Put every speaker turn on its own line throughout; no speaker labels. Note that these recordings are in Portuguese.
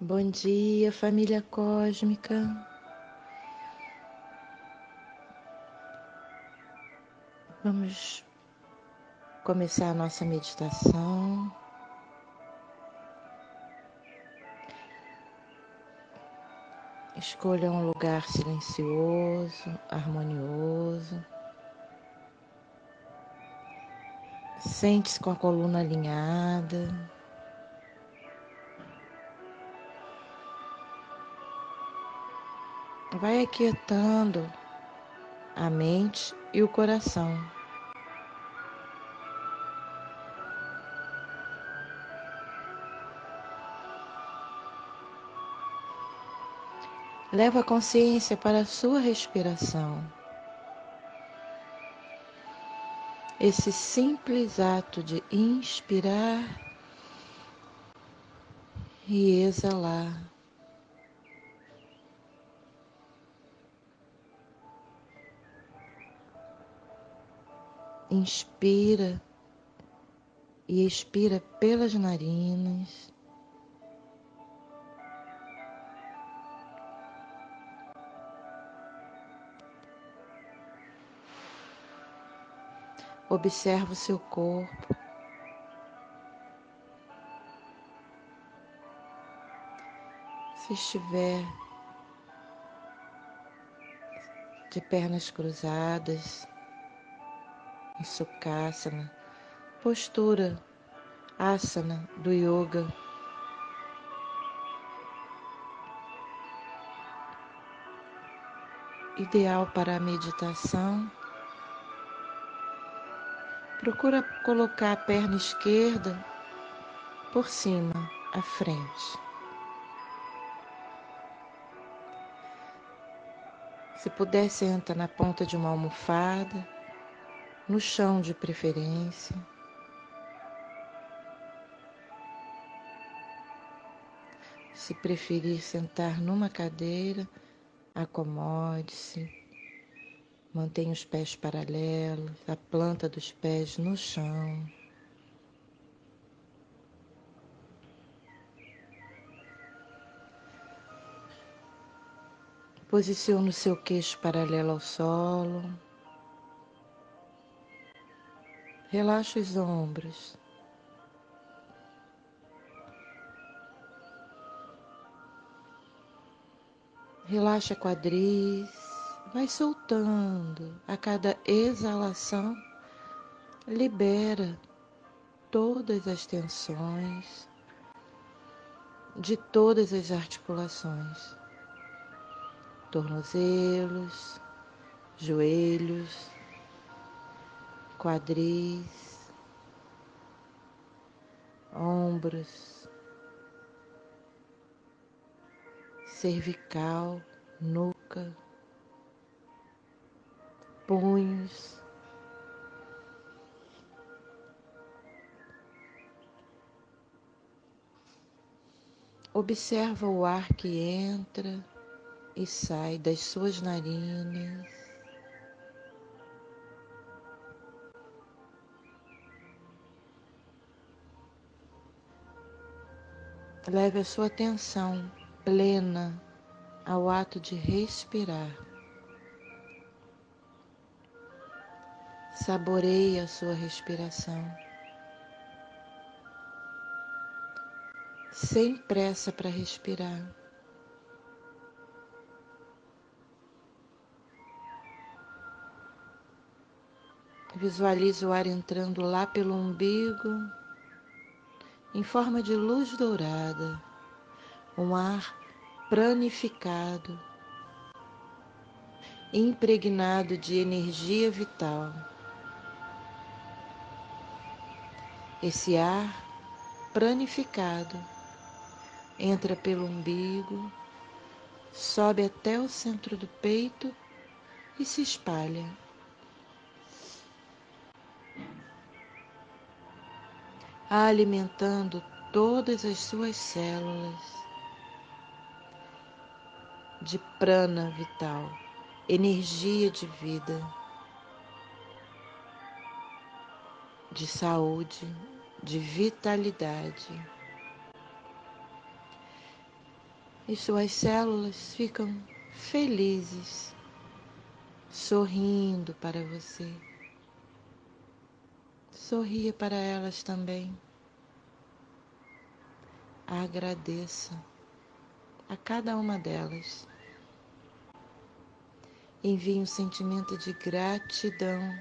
Bom dia, família cósmica. Vamos começar a nossa meditação. Escolha um lugar silencioso, harmonioso. Sente-se com a coluna alinhada. Vai aquietando a mente e o coração. Leva a consciência para a sua respiração. Esse simples ato de inspirar e exalar. Inspira e expira pelas narinas. Observa o seu corpo. Se estiver de pernas cruzadas, em Sukhasana, postura asana do yoga. Ideal para a meditação Procura colocar a perna esquerda por cima, à frente. Se puder, senta na ponta de uma almofada, no chão de preferência. Se preferir sentar numa cadeira, acomode-se. Mantenha os pés paralelos, a planta dos pés no chão. Posicione o seu queixo paralelo ao solo. Relaxe os ombros. Relaxe a quadris. Vai soltando a cada exalação, libera todas as tensões de todas as articulações, tornozelos, joelhos, quadris, ombros, cervical, nuca punhos. Observa o ar que entra e sai das suas narinas. Leve a sua atenção plena ao ato de respirar. Saboreie a sua respiração. Sem pressa para respirar. Visualize o ar entrando lá pelo umbigo, em forma de luz dourada, um ar pranificado, impregnado de energia vital. Esse ar pranificado entra pelo umbigo, sobe até o centro do peito e se espalha. Alimentando todas as suas células de prana vital, energia de vida, de saúde, de vitalidade. e suas células ficam felizes, sorrindo para você. Sorria para elas também. Agradeça a cada uma delas. Envie um sentimento de gratidão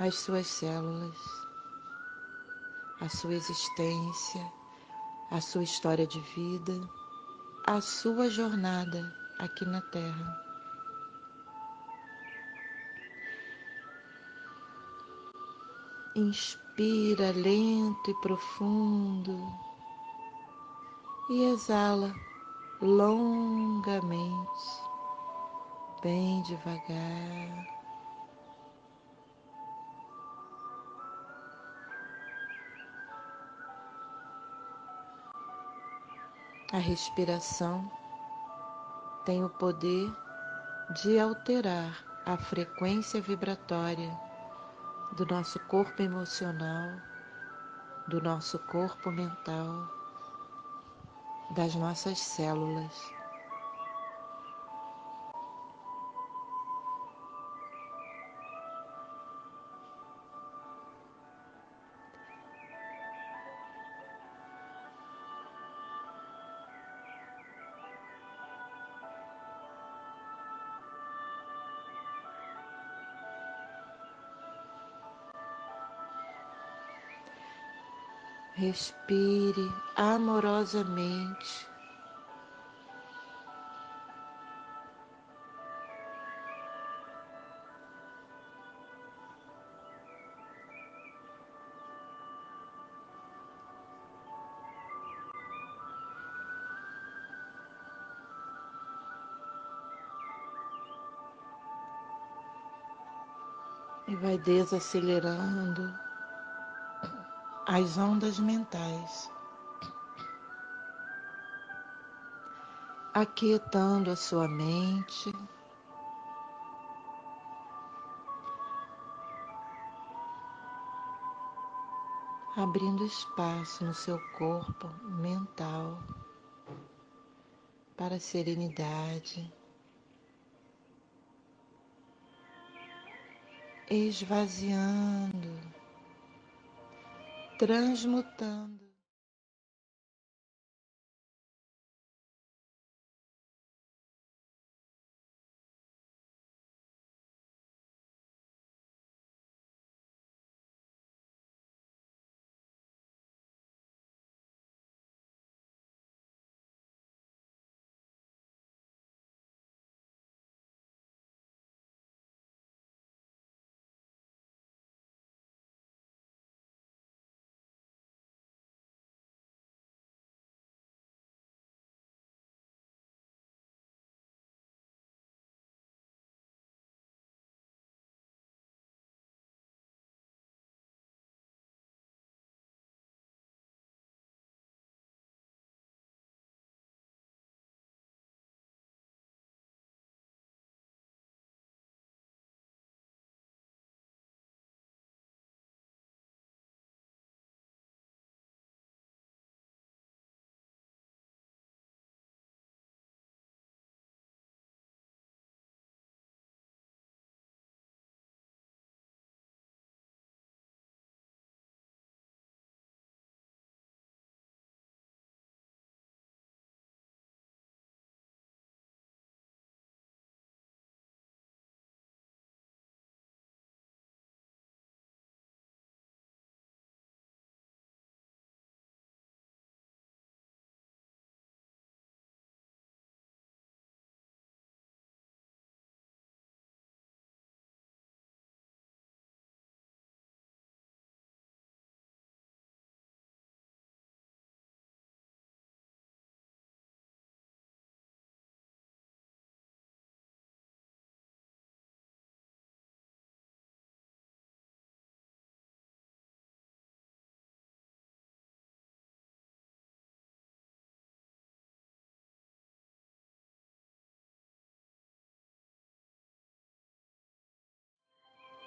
às suas células, à sua existência, à sua história de vida, à sua jornada aqui na Terra. Inspira lento e profundo e exala longamente, bem devagar. A respiração tem o poder de alterar a frequência vibratória do nosso corpo emocional, do nosso corpo mental, das nossas células. Respire amorosamente. E vai desacelerando as ondas mentais, aquietando a sua mente. Abrindo espaço no seu corpo mental para serenidade, esvaziando transmutando.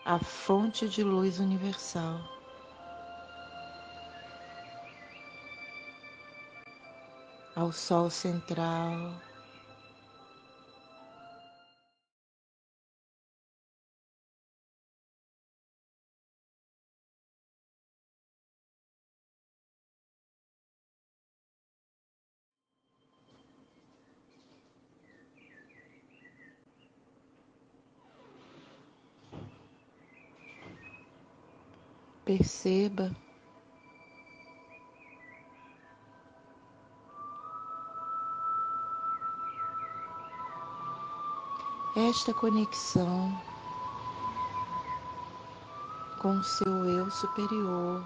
A fonte de luz universal. ao Sol central. Perceba. Esta conexão com o seu eu superior,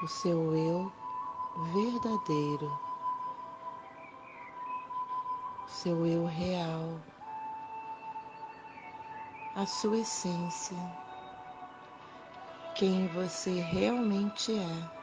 o seu eu verdadeiro, o seu eu real, a sua essência quem você realmente é.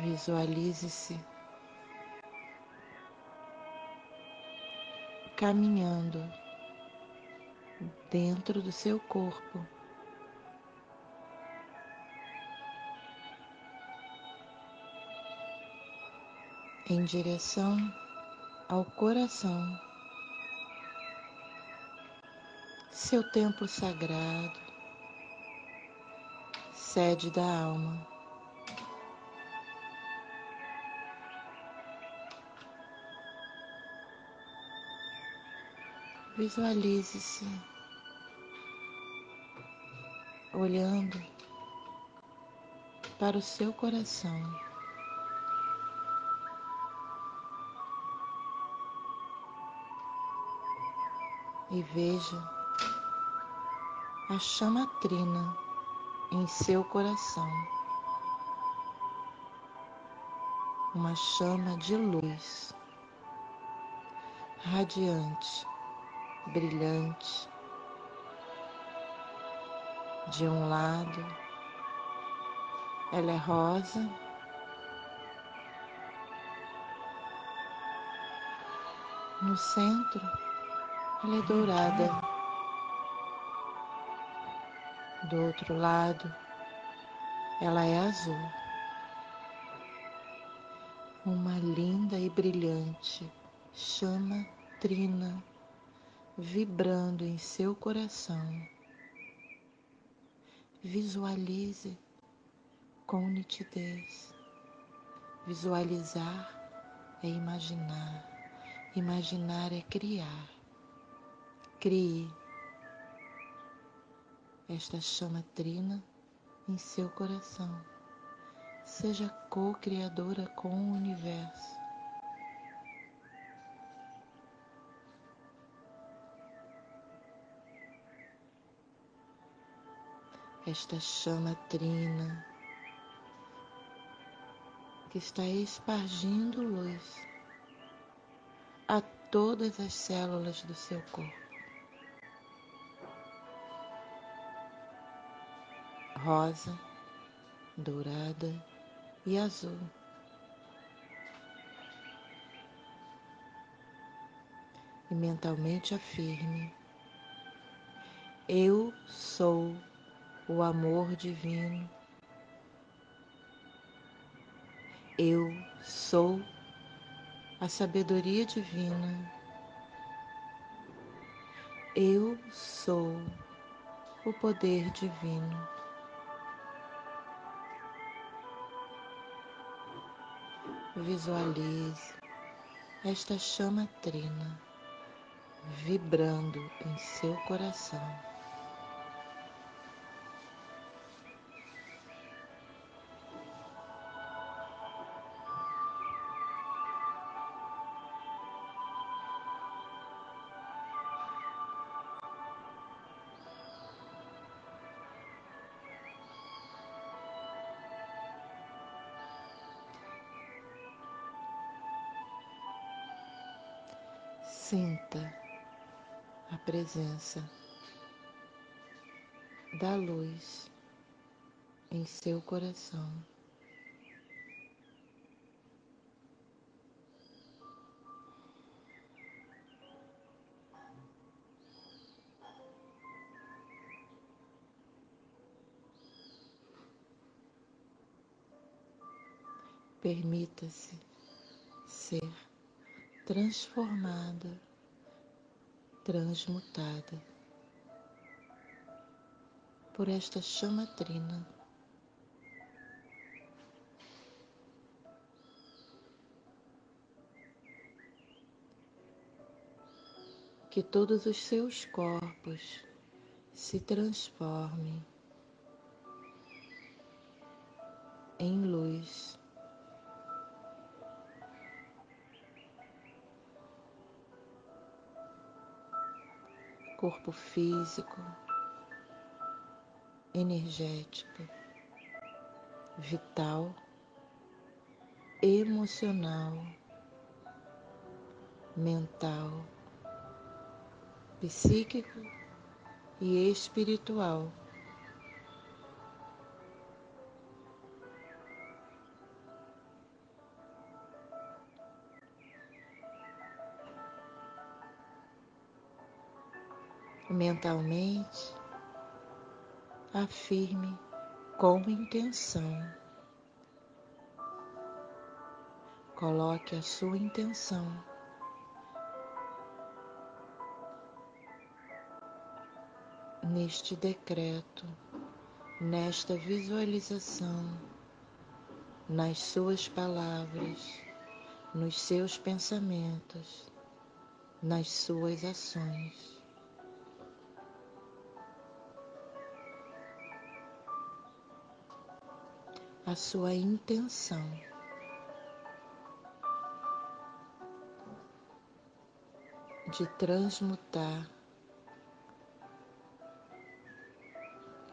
Visualize-se caminhando dentro do seu corpo. Em direção ao coração, seu templo sagrado, sede da alma. Visualize-se olhando para o seu coração. E veja a chama trina em seu coração. Uma chama de luz, radiante, brilhante, de um lado, ela é rosa. No centro, ela é dourada. Do outro lado, ela é azul. Uma linda e brilhante chama trina vibrando em seu coração. Visualize com nitidez. Visualizar é imaginar, imaginar é criar. Crie esta chama trina em seu coração. Seja co-criadora com o universo. Esta chama trina que está espargindo luz a todas as células do seu corpo. Rosa, dourada e azul. E mentalmente afirme: Eu sou o amor divino. Eu sou a sabedoria divina. Eu sou o poder divino. Visualize esta chama trina vibrando em seu coração. A presença da luz em seu coração. Permita-se ser transformada, transmutada por esta chama trina. Que todos os seus corpos se transformem em luz. Corpo físico, energético, vital, emocional, mental, psíquico e espiritual. Mentalmente, afirme com intenção. Coloque a sua intenção. Neste decreto, nesta visualização, nas suas palavras, nos seus pensamentos, nas suas ações. A sua intenção. De transmutar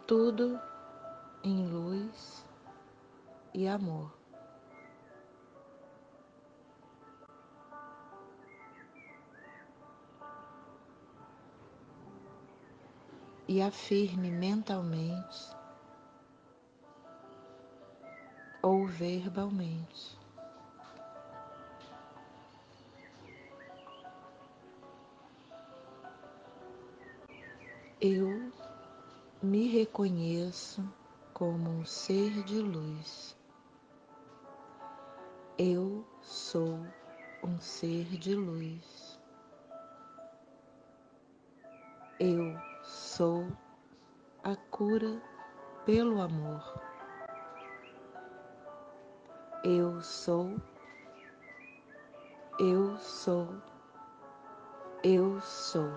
tudo em luz e amor. E afirme mentalmente ou verbalmente. Eu me reconheço como um ser de luz. Eu sou um ser de luz. Eu sou a cura pelo amor. Eu sou, eu sou, eu sou.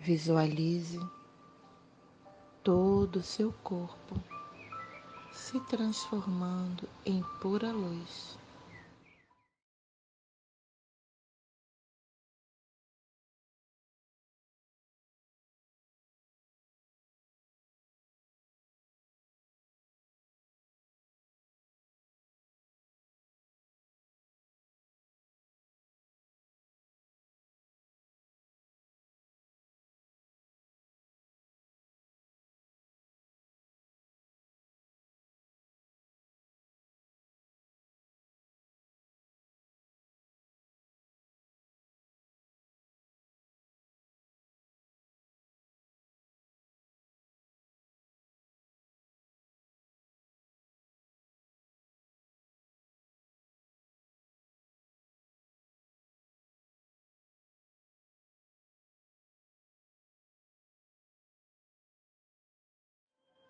Visualize todo o seu corpo se transformando em pura luz.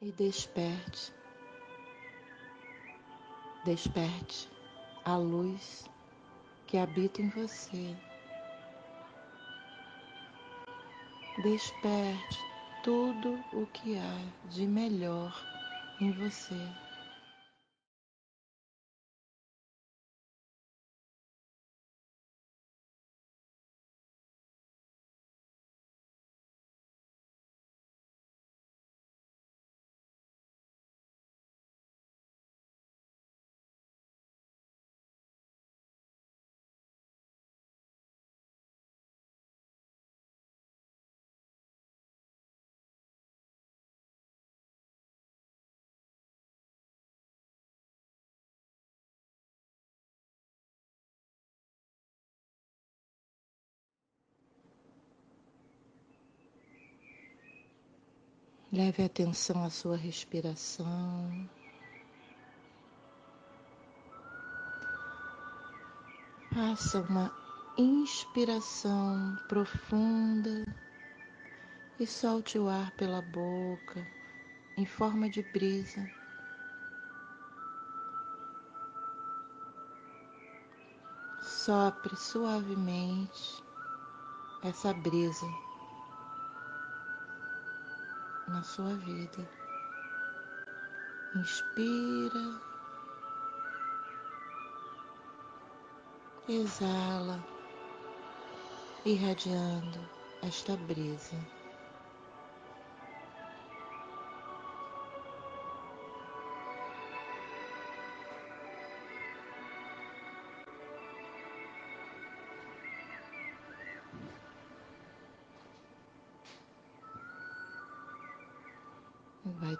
E desperte. Desperte a luz que habita em você. Desperte tudo o que há de melhor em você. Leve atenção à sua respiração. Faça uma inspiração profunda e solte o ar pela boca em forma de brisa. Sopre suavemente essa brisa na sua vida. Inspira, exala, irradiando esta brisa.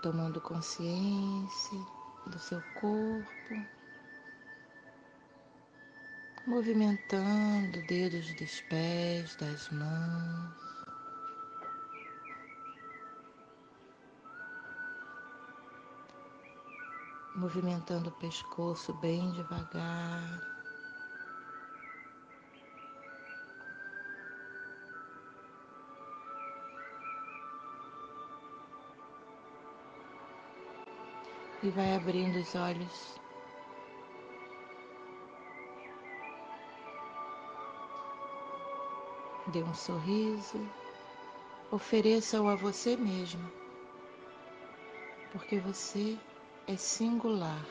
Tomando consciência do seu corpo, movimentando dedos dos pés, das mãos. Movimentando o pescoço bem devagar. E vai abrindo os olhos. Dê um sorriso, ofereça-o a você mesmo, porque você é singular,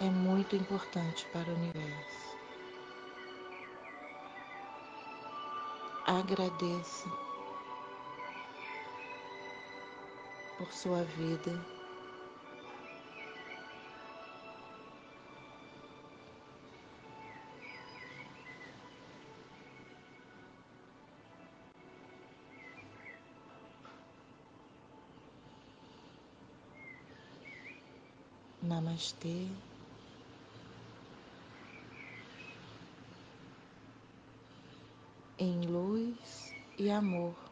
é muito importante para o universo. Agradeça por sua vida. Namastê. Em luz e amor.